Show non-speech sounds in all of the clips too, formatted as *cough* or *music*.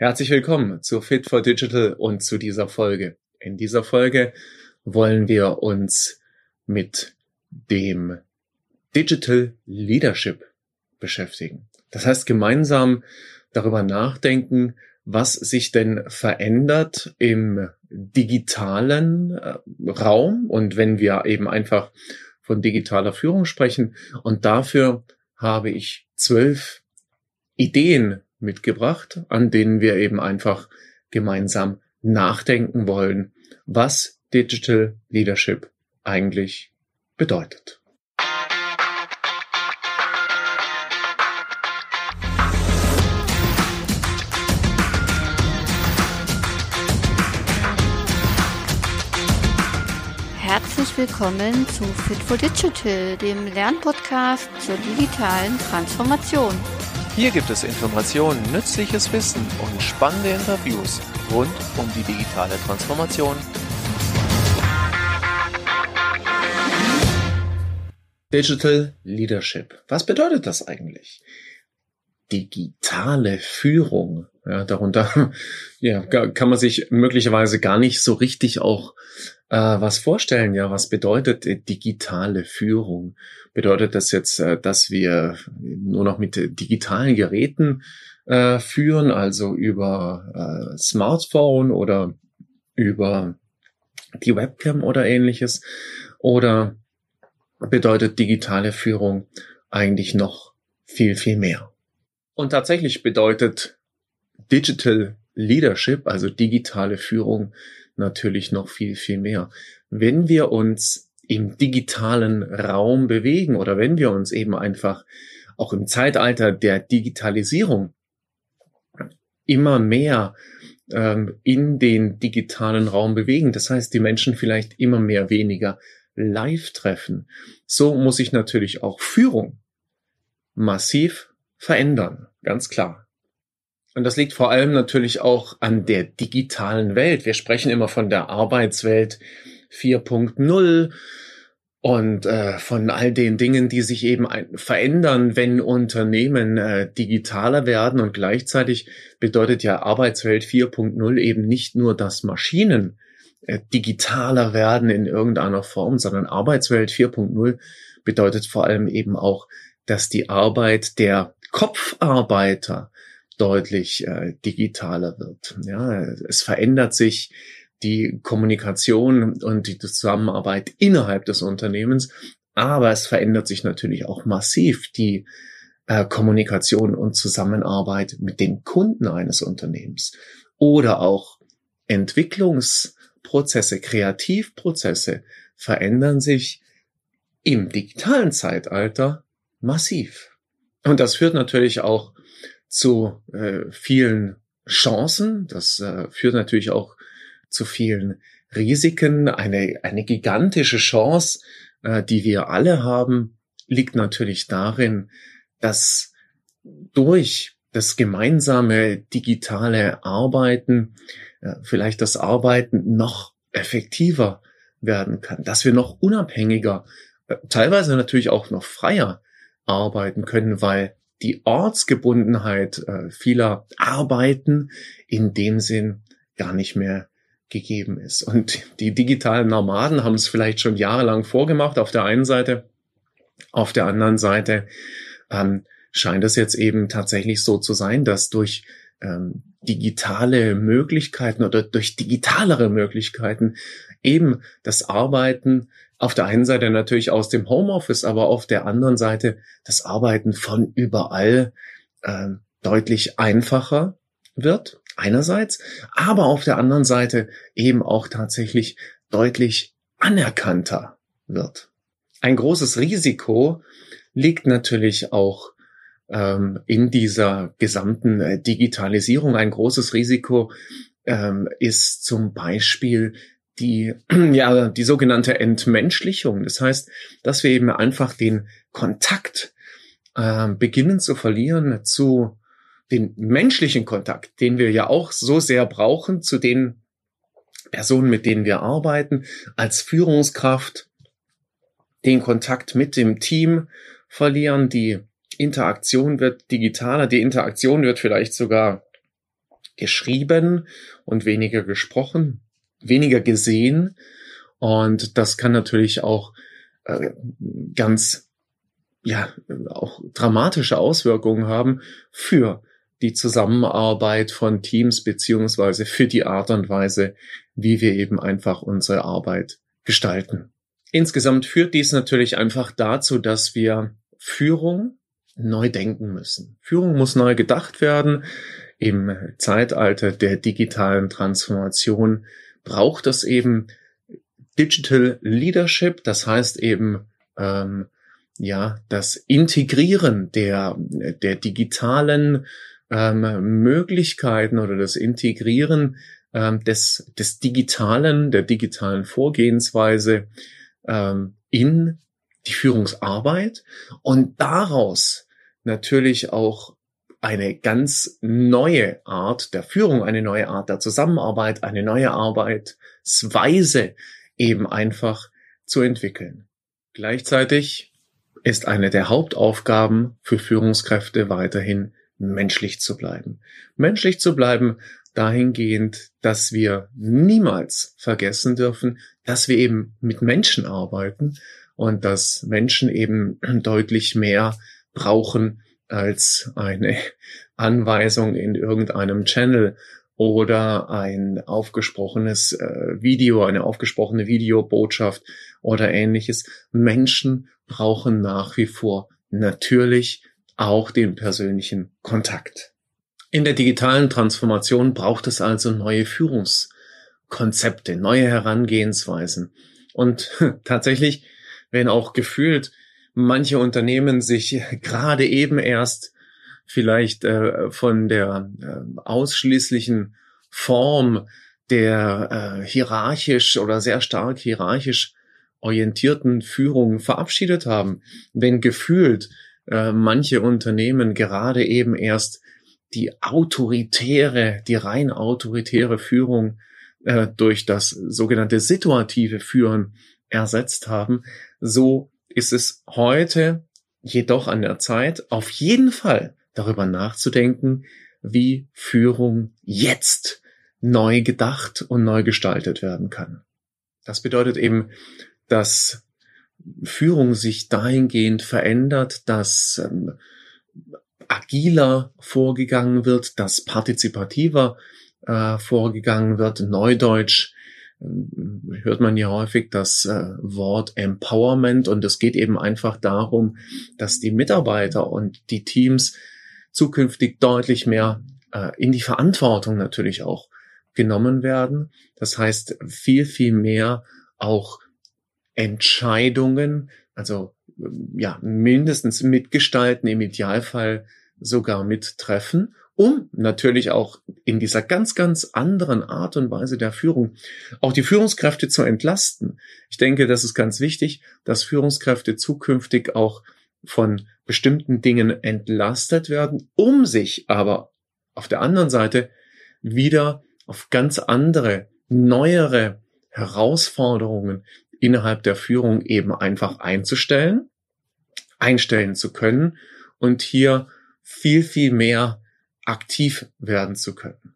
Herzlich willkommen zu Fit for Digital und zu dieser Folge. In dieser Folge wollen wir uns mit dem Digital Leadership beschäftigen. Das heißt, gemeinsam darüber nachdenken, was sich denn verändert im digitalen äh, Raum und wenn wir eben einfach von digitaler Führung sprechen. Und dafür habe ich zwölf Ideen mitgebracht, an denen wir eben einfach gemeinsam nachdenken wollen, was Digital Leadership eigentlich bedeutet. Herzlich willkommen zu Fit for Digital, dem Lernpodcast zur digitalen Transformation. Hier gibt es Informationen, nützliches Wissen und spannende Interviews rund um die digitale Transformation. Digital Leadership. Was bedeutet das eigentlich? Digitale Führung. Ja, darunter *laughs* ja, kann man sich möglicherweise gar nicht so richtig auch äh, was vorstellen. Ja, was bedeutet äh, digitale Führung? Bedeutet das jetzt, äh, dass wir nur noch mit digitalen Geräten äh, führen, also über äh, Smartphone oder über die Webcam oder ähnliches? Oder bedeutet digitale Führung eigentlich noch viel, viel mehr? Und tatsächlich bedeutet Digital Leadership, also digitale Führung, natürlich noch viel, viel mehr. Wenn wir uns im digitalen Raum bewegen oder wenn wir uns eben einfach auch im Zeitalter der Digitalisierung immer mehr ähm, in den digitalen Raum bewegen, das heißt, die Menschen vielleicht immer mehr weniger live treffen, so muss sich natürlich auch Führung massiv verändern, ganz klar. Und das liegt vor allem natürlich auch an der digitalen Welt. Wir sprechen immer von der Arbeitswelt 4.0 und äh, von all den Dingen, die sich eben verändern, wenn Unternehmen äh, digitaler werden. Und gleichzeitig bedeutet ja Arbeitswelt 4.0 eben nicht nur, dass Maschinen äh, digitaler werden in irgendeiner Form, sondern Arbeitswelt 4.0 bedeutet vor allem eben auch, dass die Arbeit der Kopfarbeiter deutlich äh, digitaler wird. Ja, es verändert sich die Kommunikation und die Zusammenarbeit innerhalb des Unternehmens, aber es verändert sich natürlich auch massiv die äh, Kommunikation und Zusammenarbeit mit den Kunden eines Unternehmens oder auch Entwicklungsprozesse, Kreativprozesse verändern sich im digitalen Zeitalter massiv. Und das führt natürlich auch zu äh, vielen Chancen. Das äh, führt natürlich auch zu vielen Risiken. Eine, eine gigantische Chance, äh, die wir alle haben, liegt natürlich darin, dass durch das gemeinsame digitale Arbeiten äh, vielleicht das Arbeiten noch effektiver werden kann, dass wir noch unabhängiger, äh, teilweise natürlich auch noch freier arbeiten können, weil die Ortsgebundenheit äh, vieler Arbeiten in dem Sinn gar nicht mehr gegeben ist. Und die digitalen Nomaden haben es vielleicht schon jahrelang vorgemacht auf der einen Seite. Auf der anderen Seite ähm, scheint es jetzt eben tatsächlich so zu sein, dass durch ähm, digitale Möglichkeiten oder durch digitalere Möglichkeiten eben das Arbeiten auf der einen Seite natürlich aus dem Homeoffice, aber auf der anderen Seite das Arbeiten von überall äh, deutlich einfacher wird, einerseits, aber auf der anderen Seite eben auch tatsächlich deutlich anerkannter wird. Ein großes Risiko liegt natürlich auch ähm, in dieser gesamten äh, Digitalisierung. Ein großes Risiko ähm, ist zum Beispiel die, *clears throat* ja, die sogenannte Entmenschlichung. Das heißt, dass wir eben einfach den Kontakt äh, beginnen zu verlieren zu den menschlichen Kontakt, den wir ja auch so sehr brauchen, zu den Personen, mit denen wir arbeiten, als Führungskraft, den Kontakt mit dem Team verlieren, die Interaktion wird digitaler, die Interaktion wird vielleicht sogar geschrieben und weniger gesprochen, weniger gesehen. Und das kann natürlich auch äh, ganz, ja, auch dramatische Auswirkungen haben für die Zusammenarbeit von Teams beziehungsweise für die Art und Weise, wie wir eben einfach unsere Arbeit gestalten. Insgesamt führt dies natürlich einfach dazu, dass wir Führung neu denken müssen. Führung muss neu gedacht werden. Im Zeitalter der digitalen Transformation braucht es eben Digital Leadership, das heißt eben ähm, ja das Integrieren der der digitalen ähm, Möglichkeiten oder das Integrieren ähm, des des digitalen der digitalen Vorgehensweise ähm, in die Führungsarbeit und daraus natürlich auch eine ganz neue Art der Führung, eine neue Art der Zusammenarbeit, eine neue Arbeitsweise eben einfach zu entwickeln. Gleichzeitig ist eine der Hauptaufgaben für Führungskräfte weiterhin menschlich zu bleiben. Menschlich zu bleiben dahingehend, dass wir niemals vergessen dürfen, dass wir eben mit Menschen arbeiten und dass Menschen eben *clears throat* deutlich mehr brauchen als eine Anweisung in irgendeinem Channel oder ein aufgesprochenes äh, Video, eine aufgesprochene Videobotschaft oder ähnliches. Menschen brauchen nach wie vor natürlich auch den persönlichen Kontakt. In der digitalen Transformation braucht es also neue Führungskonzepte, neue Herangehensweisen. Und *laughs* tatsächlich, wenn auch gefühlt manche Unternehmen sich gerade eben erst vielleicht äh, von der äh, ausschließlichen Form der äh, hierarchisch oder sehr stark hierarchisch orientierten Führung verabschiedet haben, wenn gefühlt äh, manche Unternehmen gerade eben erst die autoritäre, die rein autoritäre Führung äh, durch das sogenannte situative Führen ersetzt haben, so ist es heute jedoch an der Zeit, auf jeden Fall darüber nachzudenken, wie Führung jetzt neu gedacht und neu gestaltet werden kann. Das bedeutet eben, dass Führung sich dahingehend verändert, dass ähm, agiler vorgegangen wird, dass partizipativer äh, vorgegangen wird, neudeutsch hört man ja häufig das äh, Wort Empowerment und es geht eben einfach darum, dass die Mitarbeiter und die Teams zukünftig deutlich mehr äh, in die Verantwortung natürlich auch genommen werden. Das heißt, viel, viel mehr auch Entscheidungen, also ja, mindestens mitgestalten, im Idealfall sogar mittreffen um natürlich auch in dieser ganz, ganz anderen Art und Weise der Führung auch die Führungskräfte zu entlasten. Ich denke, das ist ganz wichtig, dass Führungskräfte zukünftig auch von bestimmten Dingen entlastet werden, um sich aber auf der anderen Seite wieder auf ganz andere, neuere Herausforderungen innerhalb der Führung eben einfach einzustellen, einstellen zu können und hier viel, viel mehr aktiv werden zu können.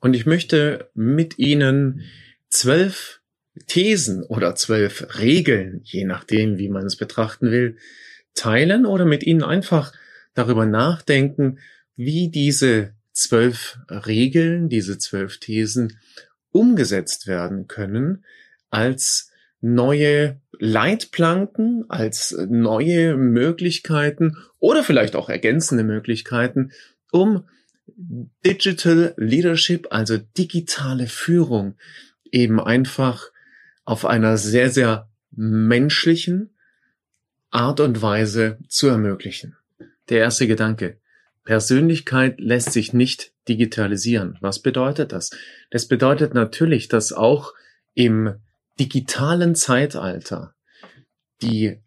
Und ich möchte mit Ihnen zwölf Thesen oder zwölf Regeln, je nachdem, wie man es betrachten will, teilen oder mit Ihnen einfach darüber nachdenken, wie diese zwölf Regeln, diese zwölf Thesen umgesetzt werden können als neue Leitplanken, als neue Möglichkeiten oder vielleicht auch ergänzende Möglichkeiten, um Digital Leadership, also digitale Führung, eben einfach auf einer sehr, sehr menschlichen Art und Weise zu ermöglichen. Der erste Gedanke. Persönlichkeit lässt sich nicht digitalisieren. Was bedeutet das? Das bedeutet natürlich, dass auch im digitalen Zeitalter die,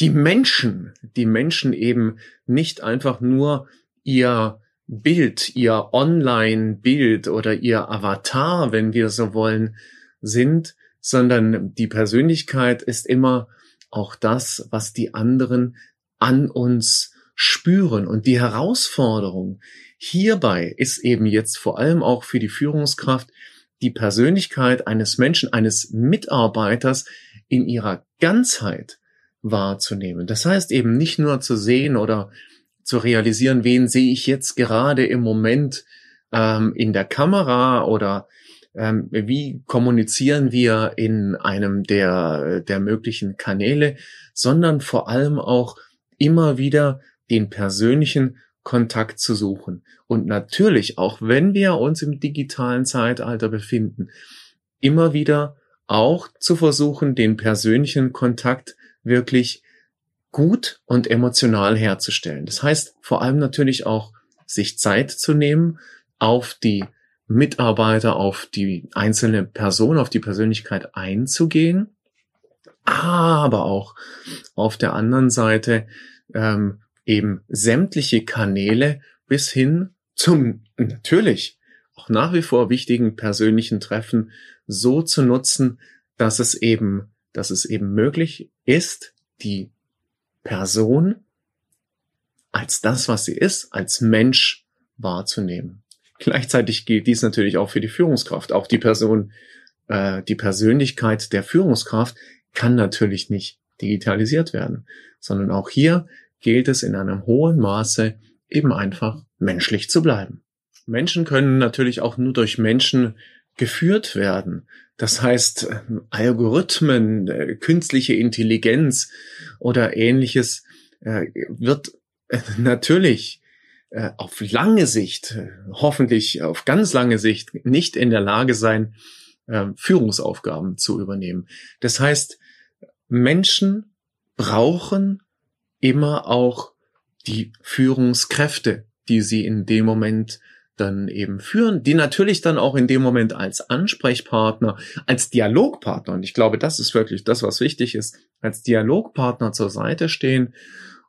die Menschen, die Menschen eben nicht einfach nur ihr Bild, ihr Online-Bild oder ihr Avatar, wenn wir so wollen, sind, sondern die Persönlichkeit ist immer auch das, was die anderen an uns spüren. Und die Herausforderung hierbei ist eben jetzt vor allem auch für die Führungskraft die Persönlichkeit eines Menschen, eines Mitarbeiters in ihrer Ganzheit wahrzunehmen. Das heißt eben nicht nur zu sehen oder zu realisieren, wen sehe ich jetzt gerade im Moment ähm, in der Kamera oder ähm, wie kommunizieren wir in einem der, der möglichen Kanäle, sondern vor allem auch immer wieder den persönlichen Kontakt zu suchen. Und natürlich, auch wenn wir uns im digitalen Zeitalter befinden, immer wieder auch zu versuchen, den persönlichen Kontakt wirklich gut und emotional herzustellen. Das heißt vor allem natürlich auch, sich Zeit zu nehmen, auf die Mitarbeiter, auf die einzelne Person, auf die Persönlichkeit einzugehen, aber auch auf der anderen Seite ähm, eben sämtliche Kanäle bis hin zum natürlich auch nach wie vor wichtigen persönlichen Treffen so zu nutzen, dass es eben, dass es eben möglich ist, die Person als das, was sie ist, als Mensch wahrzunehmen. Gleichzeitig gilt dies natürlich auch für die Führungskraft. Auch die Person, äh, die Persönlichkeit der Führungskraft kann natürlich nicht digitalisiert werden, sondern auch hier gilt es in einem hohen Maße eben einfach menschlich zu bleiben. Menschen können natürlich auch nur durch Menschen geführt werden. Das heißt, Algorithmen, äh, künstliche Intelligenz oder ähnliches äh, wird äh, natürlich auf lange Sicht, hoffentlich auf ganz lange Sicht, nicht in der Lage sein, Führungsaufgaben zu übernehmen. Das heißt, Menschen brauchen immer auch die Führungskräfte, die sie in dem Moment dann eben führen, die natürlich dann auch in dem Moment als Ansprechpartner, als Dialogpartner, und ich glaube, das ist wirklich das, was wichtig ist, als Dialogpartner zur Seite stehen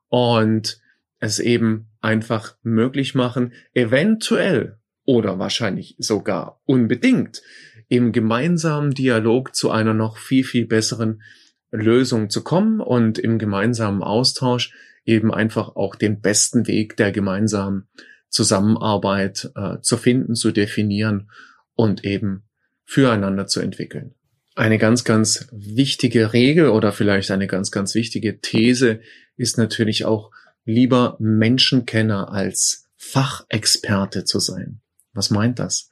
und es eben einfach möglich machen, eventuell oder wahrscheinlich sogar unbedingt im gemeinsamen Dialog zu einer noch viel, viel besseren Lösung zu kommen und im gemeinsamen Austausch eben einfach auch den besten Weg der gemeinsamen Zusammenarbeit äh, zu finden, zu definieren und eben füreinander zu entwickeln. Eine ganz, ganz wichtige Regel oder vielleicht eine ganz, ganz wichtige These ist natürlich auch lieber Menschenkenner als Fachexperte zu sein. Was meint das?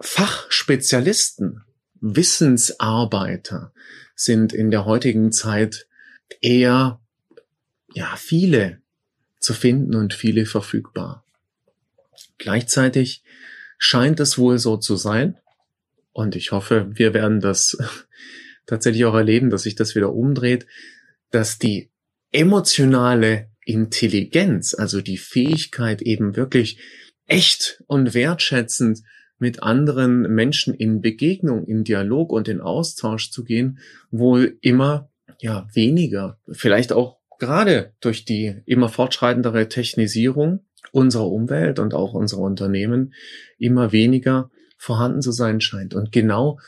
Fachspezialisten, Wissensarbeiter sind in der heutigen Zeit eher, ja, viele zu finden und viele verfügbar. Gleichzeitig scheint es wohl so zu sein, und ich hoffe, wir werden das *laughs* tatsächlich auch erleben, dass sich das wieder umdreht, dass die emotionale Intelligenz, also die Fähigkeit eben wirklich echt und wertschätzend mit anderen Menschen in Begegnung, in Dialog und in Austausch zu gehen, wohl immer ja weniger, vielleicht auch gerade durch die immer fortschreitendere Technisierung unserer Umwelt und auch unserer Unternehmen immer weniger vorhanden zu sein scheint. Und genau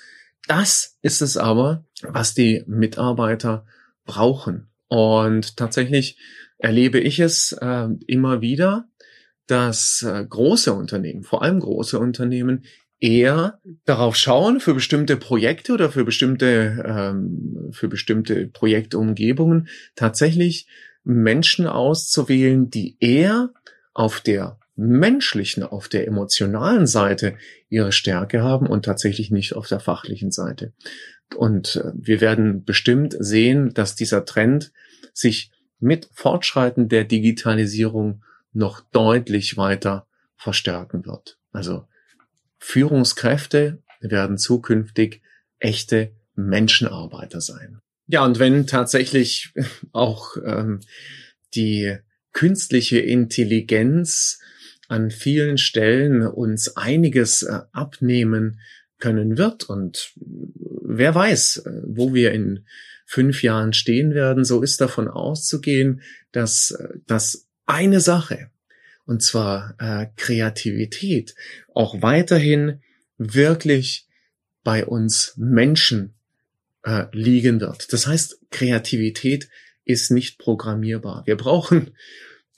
das ist es aber, was die Mitarbeiter brauchen. Und tatsächlich erlebe ich es äh, immer wieder, dass äh, große Unternehmen, vor allem große Unternehmen, eher darauf schauen, für bestimmte Projekte oder für bestimmte, ähm, für bestimmte Projektumgebungen tatsächlich Menschen auszuwählen, die eher auf der menschlichen, auf der emotionalen Seite ihre Stärke haben und tatsächlich nicht auf der fachlichen Seite. Und äh, wir werden bestimmt sehen, dass dieser Trend sich mit Fortschreiten der Digitalisierung noch deutlich weiter verstärken wird. Also Führungskräfte werden zukünftig echte Menschenarbeiter sein. Ja, und wenn tatsächlich auch ähm, die künstliche Intelligenz an vielen Stellen uns einiges äh, abnehmen können wird und wer weiß, äh, wo wir in fünf Jahren stehen werden, so ist davon auszugehen, dass äh, das eine Sache, und zwar äh, Kreativität, auch weiterhin wirklich bei uns Menschen äh, liegen wird. Das heißt, Kreativität ist nicht programmierbar. Wir brauchen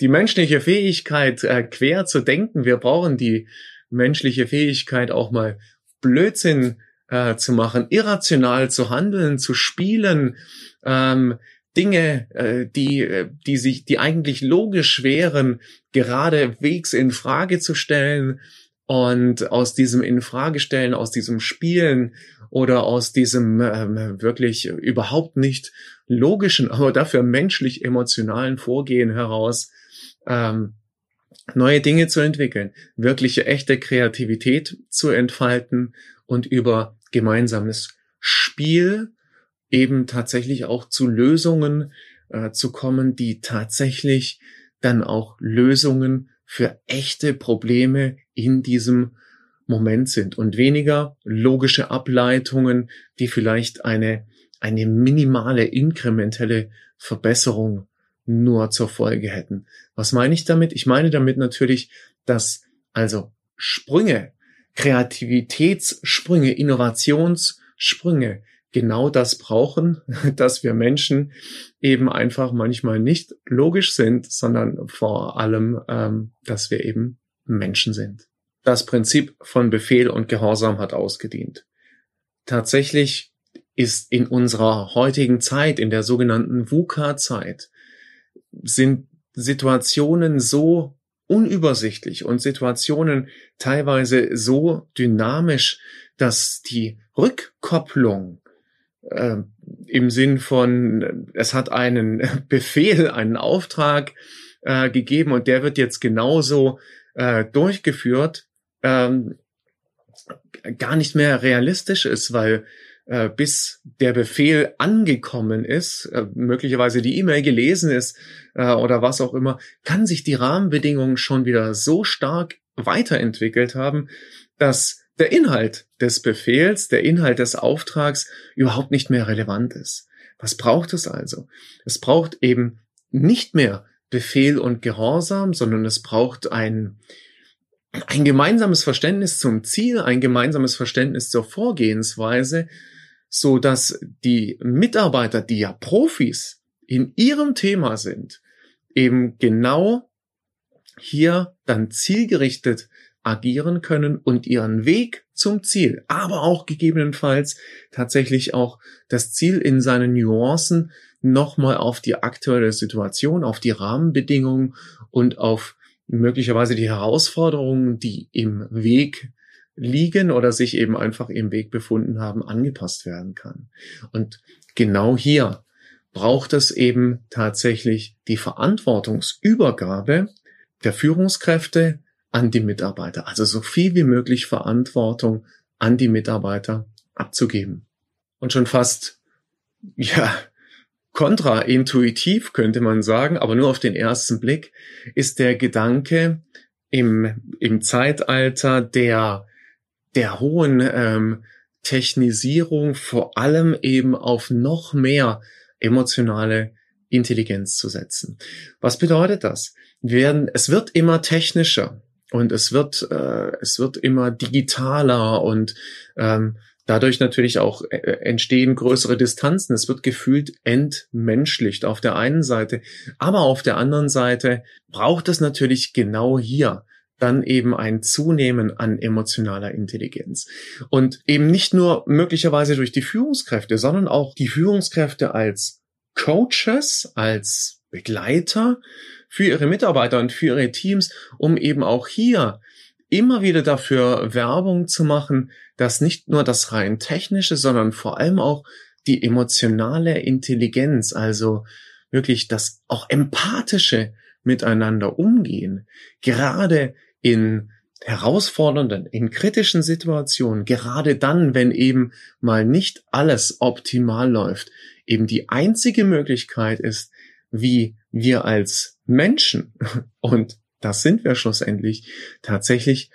die menschliche Fähigkeit, äh, quer zu denken. Wir brauchen die menschliche Fähigkeit, auch mal Blödsinn äh, zu machen, irrational zu handeln, zu spielen, ähm, Dinge, äh, die, äh, die sich, die eigentlich logisch wären, geradewegs in Frage zu stellen und aus diesem Infragestellen, aus diesem Spielen oder aus diesem ähm, wirklich überhaupt nicht logischen, aber dafür menschlich emotionalen Vorgehen heraus ähm, neue Dinge zu entwickeln, wirkliche echte Kreativität zu entfalten und über gemeinsames Spiel eben tatsächlich auch zu Lösungen äh, zu kommen, die tatsächlich dann auch Lösungen für echte Probleme in diesem Moment sind. Und weniger logische Ableitungen, die vielleicht eine, eine minimale inkrementelle Verbesserung nur zur Folge hätten. Was meine ich damit? Ich meine damit natürlich, dass also Sprünge, Kreativitätssprünge, Innovationssprünge genau das brauchen, *laughs* dass wir Menschen eben einfach manchmal nicht logisch sind, sondern vor allem, ähm, dass wir eben Menschen sind. Das Prinzip von Befehl und Gehorsam hat ausgedient. Tatsächlich ist in unserer heutigen Zeit, in der sogenannten VUCA-Zeit, sind Situationen so unübersichtlich und Situationen teilweise so dynamisch, dass die Rückkopplung äh, im Sinn von, es hat einen *laughs* Befehl, einen Auftrag äh, gegeben und der wird jetzt genauso äh, durchgeführt, ähm, gar nicht mehr realistisch ist, weil äh, bis der Befehl angekommen ist, äh, möglicherweise die E-Mail gelesen ist äh, oder was auch immer, kann sich die Rahmenbedingungen schon wieder so stark weiterentwickelt haben, dass der Inhalt des Befehls, der Inhalt des Auftrags überhaupt nicht mehr relevant ist. Was braucht es also? Es braucht eben nicht mehr Befehl und Gehorsam, sondern es braucht ein, ein gemeinsames Verständnis zum Ziel, ein gemeinsames Verständnis zur Vorgehensweise, so dass die Mitarbeiter, die ja Profis in ihrem Thema sind, eben genau hier dann zielgerichtet agieren können und ihren Weg zum Ziel, aber auch gegebenenfalls tatsächlich auch das Ziel in seinen Nuancen nochmal auf die aktuelle Situation, auf die Rahmenbedingungen und auf möglicherweise die Herausforderungen, die im Weg liegen oder sich eben einfach im Weg befunden haben, angepasst werden kann. Und genau hier braucht es eben tatsächlich die Verantwortungsübergabe der Führungskräfte an die Mitarbeiter. Also so viel wie möglich Verantwortung an die Mitarbeiter abzugeben. Und schon fast, ja, kontraintuitiv könnte man sagen, aber nur auf den ersten Blick ist der Gedanke im, im Zeitalter der, der hohen ähm, Technisierung vor allem eben auf noch mehr emotionale Intelligenz zu setzen. Was bedeutet das? Wir werden, es wird immer technischer. Und es wird, äh, es wird immer digitaler und ähm, dadurch natürlich auch äh, entstehen größere Distanzen. Es wird gefühlt entmenschlicht auf der einen Seite. Aber auf der anderen Seite braucht es natürlich genau hier dann eben ein Zunehmen an emotionaler Intelligenz. Und eben nicht nur möglicherweise durch die Führungskräfte, sondern auch die Führungskräfte als Coaches, als Begleiter, für ihre Mitarbeiter und für ihre Teams, um eben auch hier immer wieder dafür Werbung zu machen, dass nicht nur das rein technische, sondern vor allem auch die emotionale Intelligenz, also wirklich das auch empathische miteinander umgehen, gerade in herausfordernden, in kritischen Situationen, gerade dann, wenn eben mal nicht alles optimal läuft, eben die einzige Möglichkeit ist, wie wir als Menschen, *laughs* und das sind wir schlussendlich, tatsächlich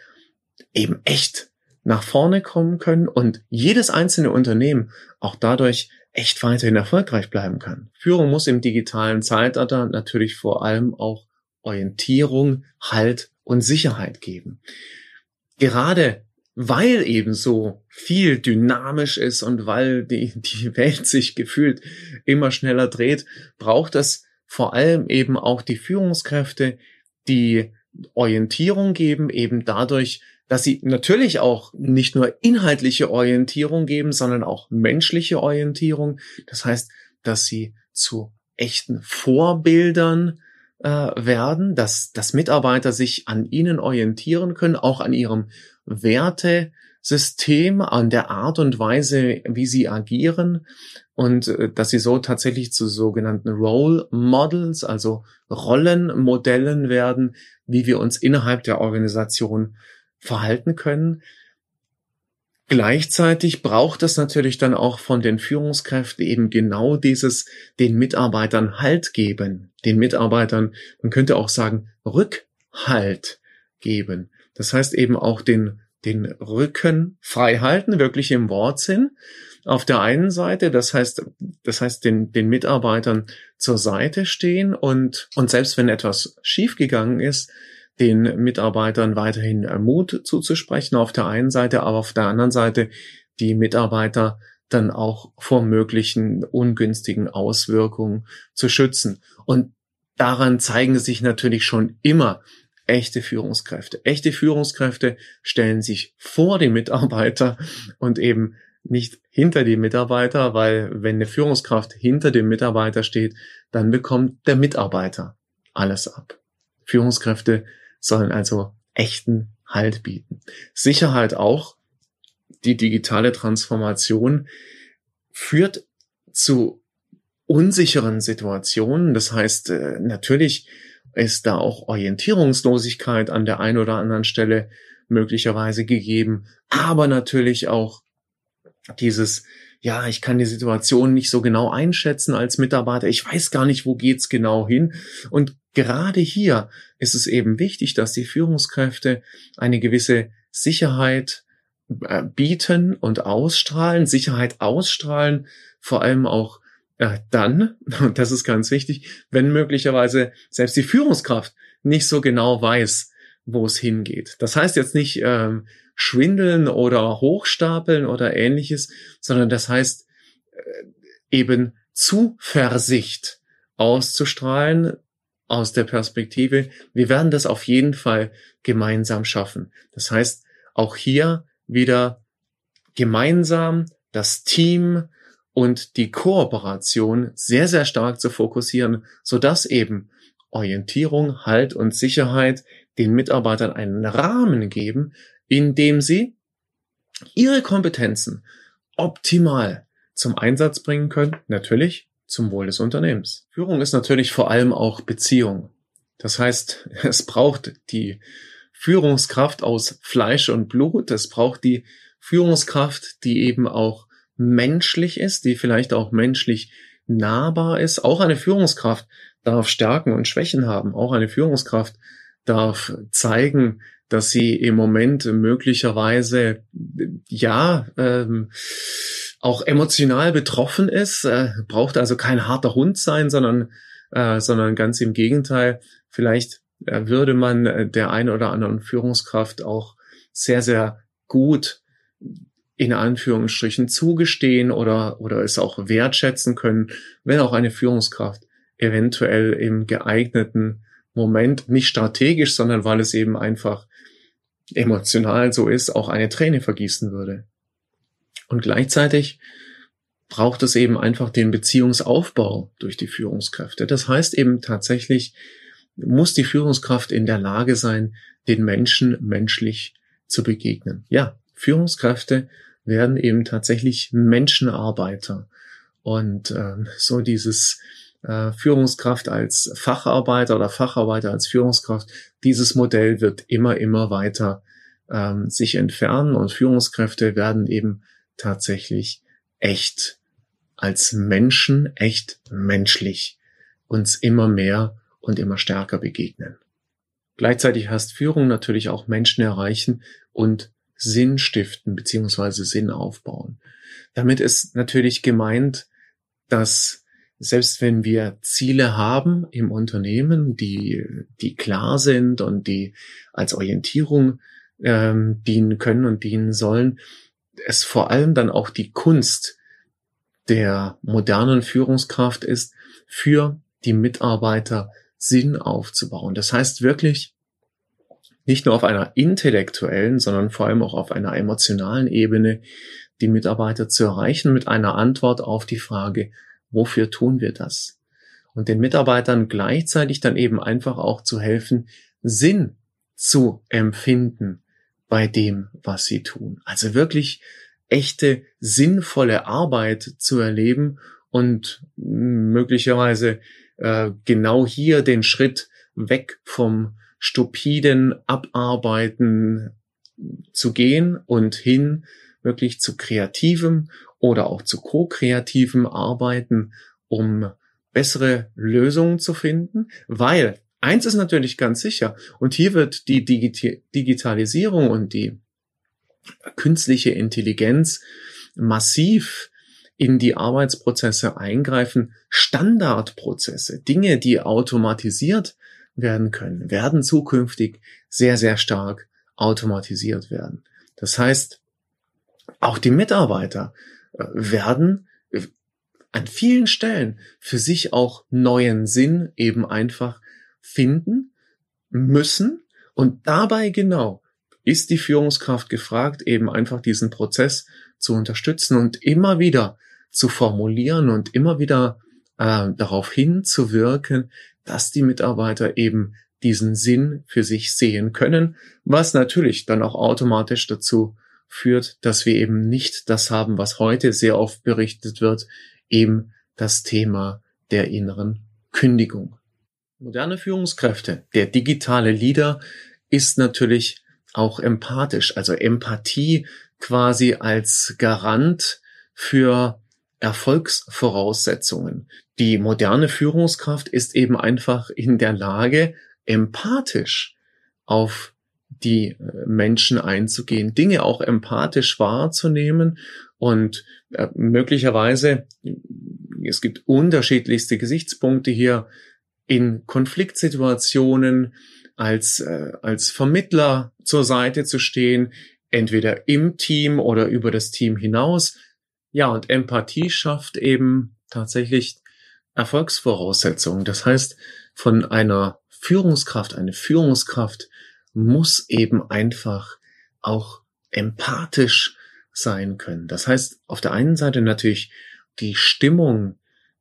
eben echt nach vorne kommen können und jedes einzelne Unternehmen auch dadurch echt weiterhin erfolgreich bleiben kann. Führung muss im digitalen Zeitalter natürlich vor allem auch Orientierung, Halt und Sicherheit geben. Gerade weil eben so viel dynamisch ist und weil die, *laughs* die Welt sich gefühlt immer schneller dreht, braucht es vor allem eben auch die Führungskräfte, die Orientierung geben, eben dadurch, dass sie natürlich auch nicht nur inhaltliche Orientierung geben, sondern auch menschliche Orientierung. Das heißt, dass sie zu echten Vorbildern äh, werden, dass, dass Mitarbeiter sich an ihnen orientieren können, auch an ihrem Wertesystem, an der Art und Weise, wie sie agieren und äh, dass sie so tatsächlich zu sogenannten Role Models, also Rollenmodellen werden, wie wir uns innerhalb der Organisation verhalten können. Gleichzeitig braucht es natürlich dann auch von den Führungskräften eben genau dieses, den Mitarbeitern Halt geben, den Mitarbeitern, man könnte auch sagen, Rückhalt geben. Das heißt eben auch den, den Rücken frei halten, wirklich im Wortsinn. Auf der einen Seite, das heißt, das heißt, den, den Mitarbeitern zur Seite stehen und, und selbst wenn etwas schiefgegangen ist, den Mitarbeitern weiterhin Mut zuzusprechen auf der einen Seite, aber auf der anderen Seite die Mitarbeiter dann auch vor möglichen ungünstigen Auswirkungen zu schützen. Und daran zeigen sich natürlich schon immer echte Führungskräfte. Echte Führungskräfte stellen sich vor die Mitarbeiter und eben nicht hinter die Mitarbeiter, weil wenn eine Führungskraft hinter dem Mitarbeiter steht, dann bekommt der Mitarbeiter alles ab. Führungskräfte sollen also echten Halt bieten. Sicherheit auch. Die digitale Transformation führt zu unsicheren Situationen. Das heißt, äh, natürlich ist da auch Orientierungslosigkeit an der einen oder anderen Stelle möglicherweise gegeben, aber natürlich auch dieses ja, ich kann die Situation nicht so genau einschätzen als Mitarbeiter. Ich weiß gar nicht, wo geht's genau hin. Und gerade hier ist es eben wichtig, dass die Führungskräfte eine gewisse Sicherheit äh, bieten und ausstrahlen, Sicherheit ausstrahlen, vor allem auch äh, dann, *laughs* und das ist ganz wichtig, wenn möglicherweise selbst die Führungskraft nicht so genau weiß, wo es hingeht. Das heißt jetzt nicht ähm, schwindeln oder hochstapeln oder ähnliches, sondern das heißt äh, eben Zuversicht auszustrahlen aus der Perspektive, wir werden das auf jeden Fall gemeinsam schaffen. Das heißt, auch hier wieder gemeinsam das Team und die Kooperation sehr, sehr stark zu fokussieren, so dass eben Orientierung, Halt und Sicherheit den Mitarbeitern einen Rahmen geben, in dem sie ihre Kompetenzen optimal zum Einsatz bringen können, natürlich zum Wohl des Unternehmens. Führung ist natürlich vor allem auch Beziehung. Das heißt, *laughs* es braucht die Führungskraft aus Fleisch und Blut, es braucht die Führungskraft, die eben auch menschlich ist, die vielleicht auch menschlich nahbar ist. Auch eine Führungskraft darf Stärken und Schwächen haben. Auch eine Führungskraft darf zeigen, dass sie im Moment möglicherweise ja ähm, auch emotional betroffen ist, äh, braucht also kein harter Hund sein, sondern äh, sondern ganz im Gegenteil. Vielleicht äh, würde man äh, der einen oder anderen Führungskraft auch sehr sehr gut in Anführungsstrichen zugestehen oder oder es auch wertschätzen können, wenn auch eine Führungskraft eventuell im geeigneten Moment nicht strategisch, sondern weil es eben einfach emotional so ist, auch eine Träne vergießen würde. Und gleichzeitig braucht es eben einfach den Beziehungsaufbau durch die Führungskräfte. Das heißt eben tatsächlich, muss die Führungskraft in der Lage sein, den Menschen menschlich zu begegnen. Ja, Führungskräfte werden eben tatsächlich Menschenarbeiter. Und äh, so dieses äh, Führungskraft als Facharbeiter oder Facharbeiter als Führungskraft, dieses Modell wird immer, immer weiter ähm, sich entfernen und Führungskräfte werden eben tatsächlich echt als Menschen, echt menschlich uns immer mehr und immer stärker begegnen. Gleichzeitig heißt Führung natürlich auch Menschen erreichen und Sinn stiften beziehungsweise Sinn aufbauen. Damit ist natürlich gemeint, dass selbst wenn wir Ziele haben im Unternehmen, die, die klar sind und die als Orientierung ähm, dienen können und dienen sollen, es vor allem dann auch die Kunst der modernen Führungskraft ist, für die Mitarbeiter Sinn aufzubauen. Das heißt wirklich, nicht nur auf einer intellektuellen, sondern vor allem auch auf einer emotionalen Ebene die Mitarbeiter zu erreichen mit einer Antwort auf die Frage, wofür tun wir das? Und den Mitarbeitern gleichzeitig dann eben einfach auch zu helfen, Sinn zu empfinden bei dem, was sie tun. Also wirklich echte, sinnvolle Arbeit zu erleben und möglicherweise äh, genau hier den Schritt weg vom stupiden Abarbeiten zu gehen und hin wirklich zu kreativem oder auch zu ko-kreativem Arbeiten, um bessere Lösungen zu finden, weil eins ist natürlich ganz sicher, und hier wird die Digi Digitalisierung und die künstliche Intelligenz massiv in die Arbeitsprozesse eingreifen. Standardprozesse, Dinge, die automatisiert werden können, werden zukünftig sehr, sehr stark automatisiert werden. Das heißt, auch die Mitarbeiter äh, werden äh, an vielen Stellen für sich auch neuen Sinn eben einfach finden müssen. Und dabei genau ist die Führungskraft gefragt, eben einfach diesen Prozess zu unterstützen und immer wieder zu formulieren und immer wieder äh, darauf hinzuwirken, dass die Mitarbeiter eben diesen Sinn für sich sehen können, was natürlich dann auch automatisch dazu führt, dass wir eben nicht das haben, was heute sehr oft berichtet wird, eben das Thema der inneren Kündigung. Moderne Führungskräfte, der digitale Leader ist natürlich auch empathisch, also Empathie quasi als Garant für Erfolgsvoraussetzungen. Die moderne Führungskraft ist eben einfach in der Lage, empathisch auf die äh, Menschen einzugehen, Dinge auch empathisch wahrzunehmen und äh, möglicherweise, es gibt unterschiedlichste Gesichtspunkte hier, in Konfliktsituationen als, äh, als Vermittler zur Seite zu stehen, entweder im Team oder über das Team hinaus. Ja, und Empathie schafft eben tatsächlich Erfolgsvoraussetzungen. Das heißt, von einer Führungskraft, eine Führungskraft muss eben einfach auch empathisch sein können. Das heißt, auf der einen Seite natürlich die Stimmung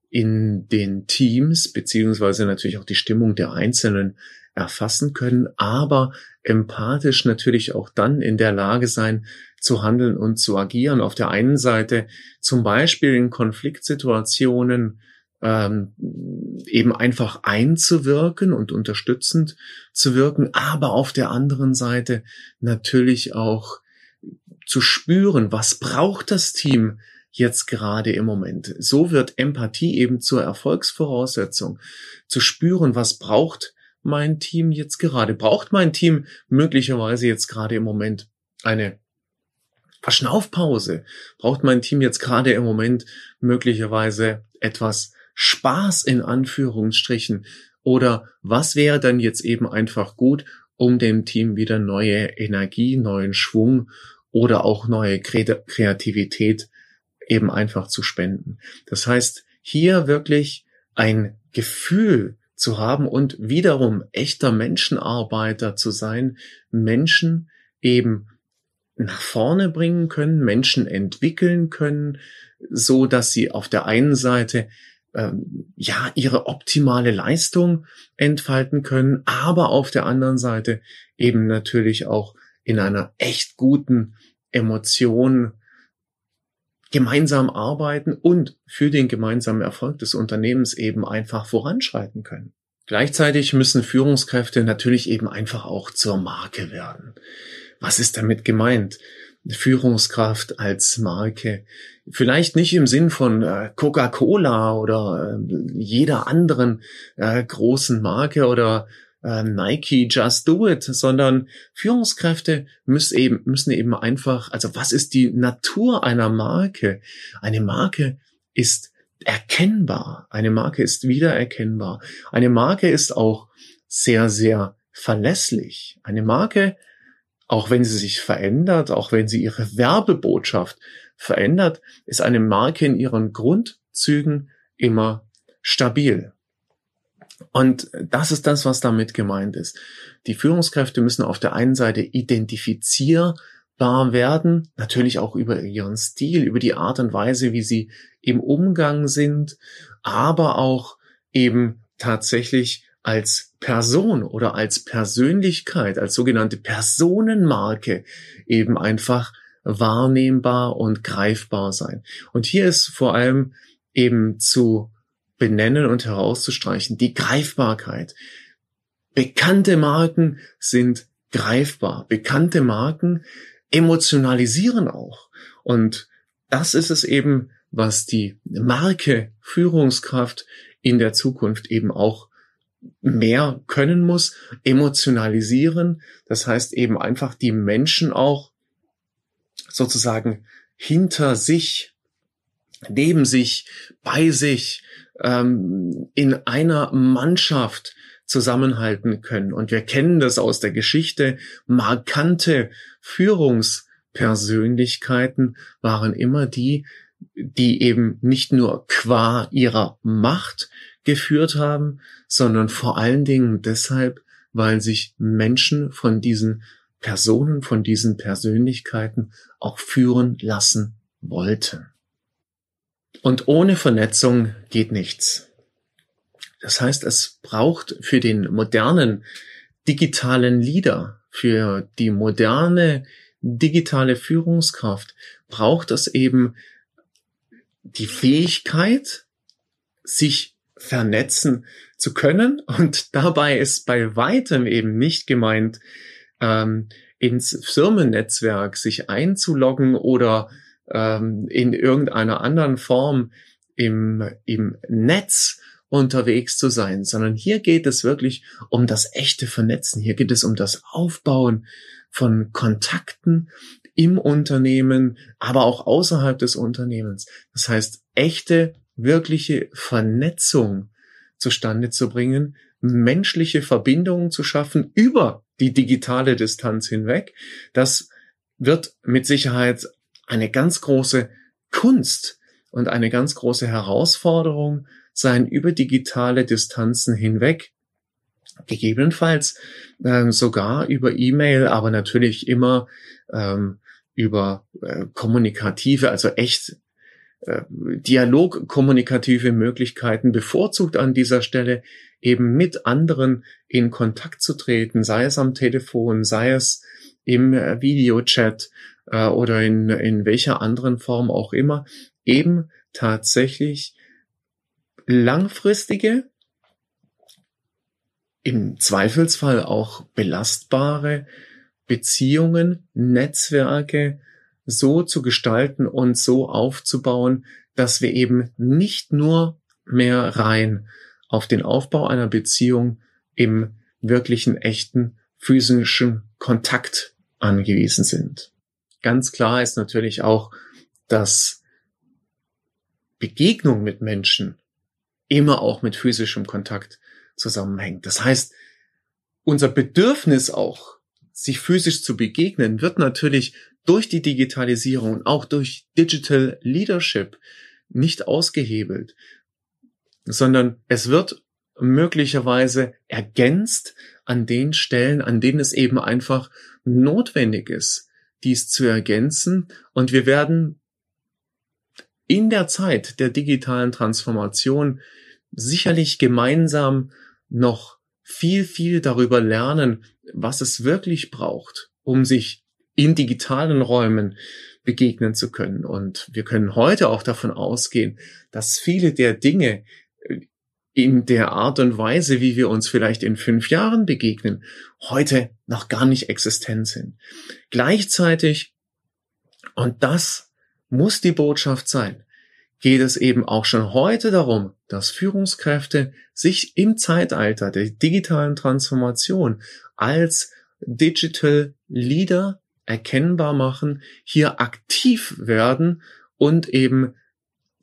in den Teams, beziehungsweise natürlich auch die Stimmung der Einzelnen erfassen können, aber empathisch natürlich auch dann in der Lage sein, zu handeln und zu agieren. Auf der einen Seite zum Beispiel in Konfliktsituationen ähm, eben einfach einzuwirken und unterstützend zu wirken, aber auf der anderen Seite natürlich auch zu spüren, was braucht das Team jetzt gerade im Moment. So wird Empathie eben zur Erfolgsvoraussetzung, zu spüren, was braucht mein Team jetzt gerade. Braucht mein Team möglicherweise jetzt gerade im Moment eine Verschnaufpause? Braucht mein Team jetzt gerade im Moment möglicherweise etwas Spaß in Anführungsstrichen? Oder was wäre dann jetzt eben einfach gut, um dem Team wieder neue Energie, neuen Schwung oder auch neue Kreativität eben einfach zu spenden. Das heißt, hier wirklich ein Gefühl zu haben und wiederum echter Menschenarbeiter zu sein, Menschen eben nach vorne bringen können, Menschen entwickeln können, so dass sie auf der einen Seite ähm, ja ihre optimale Leistung entfalten können, aber auf der anderen Seite eben natürlich auch in einer echt guten Emotion gemeinsam arbeiten und für den gemeinsamen Erfolg des Unternehmens eben einfach voranschreiten können. Gleichzeitig müssen Führungskräfte natürlich eben einfach auch zur Marke werden. Was ist damit gemeint? Führungskraft als Marke. Vielleicht nicht im Sinn von äh, Coca-Cola oder äh, jeder anderen äh, großen Marke oder Nike Just Do It, sondern Führungskräfte müssen eben, müssen eben einfach, also was ist die Natur einer Marke? Eine Marke ist erkennbar. Eine Marke ist wiedererkennbar. Eine Marke ist auch sehr, sehr verlässlich. Eine Marke auch wenn sie sich verändert, auch wenn sie ihre Werbebotschaft verändert, ist eine Marke in ihren Grundzügen immer stabil. Und das ist das, was damit gemeint ist. Die Führungskräfte müssen auf der einen Seite identifizierbar werden, natürlich auch über ihren Stil, über die Art und Weise, wie sie im Umgang sind, aber auch eben tatsächlich als Person oder als Persönlichkeit, als sogenannte Personenmarke eben einfach wahrnehmbar und greifbar sein. Und hier ist vor allem eben zu benennen und herauszustreichen die Greifbarkeit. Bekannte Marken sind greifbar. Bekannte Marken emotionalisieren auch. Und das ist es eben, was die Marke Führungskraft in der Zukunft eben auch mehr können muss, emotionalisieren. Das heißt eben einfach die Menschen auch sozusagen hinter sich, neben sich, bei sich, ähm, in einer Mannschaft zusammenhalten können. Und wir kennen das aus der Geschichte. Markante Führungspersönlichkeiten waren immer die, die eben nicht nur qua ihrer Macht geführt haben, sondern vor allen Dingen deshalb, weil sich Menschen von diesen Personen, von diesen Persönlichkeiten auch führen lassen wollten. Und ohne Vernetzung geht nichts. Das heißt, es braucht für den modernen digitalen Leader, für die moderne digitale Führungskraft, braucht es eben die Fähigkeit, sich vernetzen zu können. Und *laughs* dabei ist bei weitem eben nicht gemeint, ähm, ins Firmennetzwerk sich einzuloggen oder ähm, in irgendeiner anderen Form im, im Netz unterwegs zu sein, sondern hier geht es wirklich um das echte Vernetzen. Hier geht es um das Aufbauen von Kontakten im Unternehmen, aber auch außerhalb des Unternehmens. Das heißt, echte, wirkliche Vernetzung zustande zu bringen, menschliche Verbindungen zu schaffen über die digitale Distanz hinweg. Das wird mit Sicherheit eine ganz große Kunst und eine ganz große Herausforderung sein, über digitale Distanzen hinweg, gegebenenfalls ähm, sogar über E-Mail, aber natürlich immer ähm, über äh, kommunikative, also echt äh, dialogkommunikative Möglichkeiten bevorzugt an dieser Stelle eben mit anderen in Kontakt zu treten, sei es am Telefon, sei es im äh, Videochat äh, oder in, in welcher anderen Form auch immer, eben tatsächlich langfristige, im Zweifelsfall auch belastbare Beziehungen, Netzwerke so zu gestalten und so aufzubauen, dass wir eben nicht nur mehr rein auf den Aufbau einer Beziehung im wirklichen, echten, physischen Kontakt angewiesen sind. Ganz klar ist natürlich auch, dass Begegnung mit Menschen immer auch mit physischem Kontakt zusammenhängt. Das heißt, unser Bedürfnis auch, sich physisch zu begegnen, wird natürlich durch die Digitalisierung und auch durch Digital Leadership nicht ausgehebelt, sondern es wird möglicherweise ergänzt an den Stellen, an denen es eben einfach notwendig ist, dies zu ergänzen. Und wir werden in der Zeit der digitalen Transformation sicherlich gemeinsam noch viel, viel darüber lernen, was es wirklich braucht, um sich in digitalen Räumen begegnen zu können. Und wir können heute auch davon ausgehen, dass viele der Dinge äh, in der Art und Weise, wie wir uns vielleicht in fünf Jahren begegnen, heute noch gar nicht existent sind. Gleichzeitig, und das muss die Botschaft sein, geht es eben auch schon heute darum, dass Führungskräfte sich im Zeitalter der digitalen Transformation als Digital Leader erkennbar machen, hier aktiv werden und eben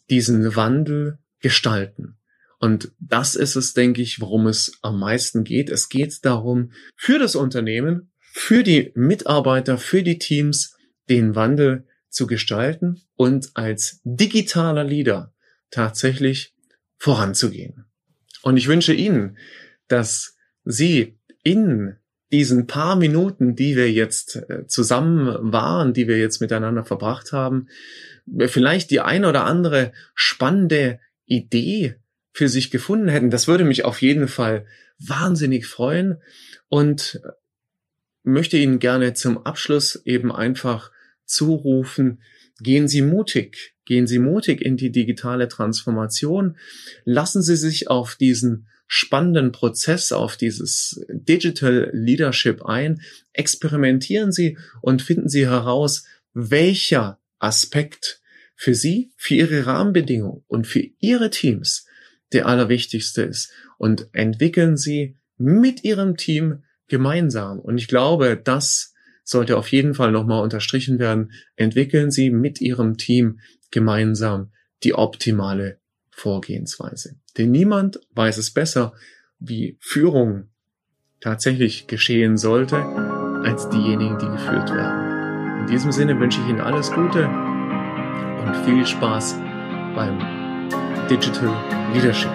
diesen Wandel gestalten. Und das ist es, denke ich, worum es am meisten geht. Es geht darum, für das Unternehmen, für die Mitarbeiter, für die Teams den Wandel zu gestalten und als digitaler Leader tatsächlich voranzugehen. Und ich wünsche Ihnen, dass Sie in diesen paar Minuten, die wir jetzt äh, zusammen waren, die wir jetzt miteinander verbracht haben, vielleicht die ein oder andere spannende Idee für sich gefunden hätten. Das würde mich auf jeden Fall wahnsinnig freuen und möchte Ihnen gerne zum Abschluss eben einfach zurufen, gehen Sie mutig, gehen Sie mutig in die digitale Transformation, lassen Sie sich auf diesen spannenden Prozess, auf dieses Digital Leadership ein, experimentieren Sie und finden Sie heraus, welcher Aspekt für Sie, für Ihre Rahmenbedingungen und für Ihre Teams der allerwichtigste ist und entwickeln Sie mit Ihrem Team gemeinsam. Und ich glaube, das sollte auf jeden Fall nochmal unterstrichen werden. Entwickeln Sie mit Ihrem Team gemeinsam die optimale Vorgehensweise. Denn niemand weiß es besser, wie Führung tatsächlich geschehen sollte, als diejenigen, die geführt werden. In diesem Sinne wünsche ich Ihnen alles Gute und viel Spaß beim Digital Leadership.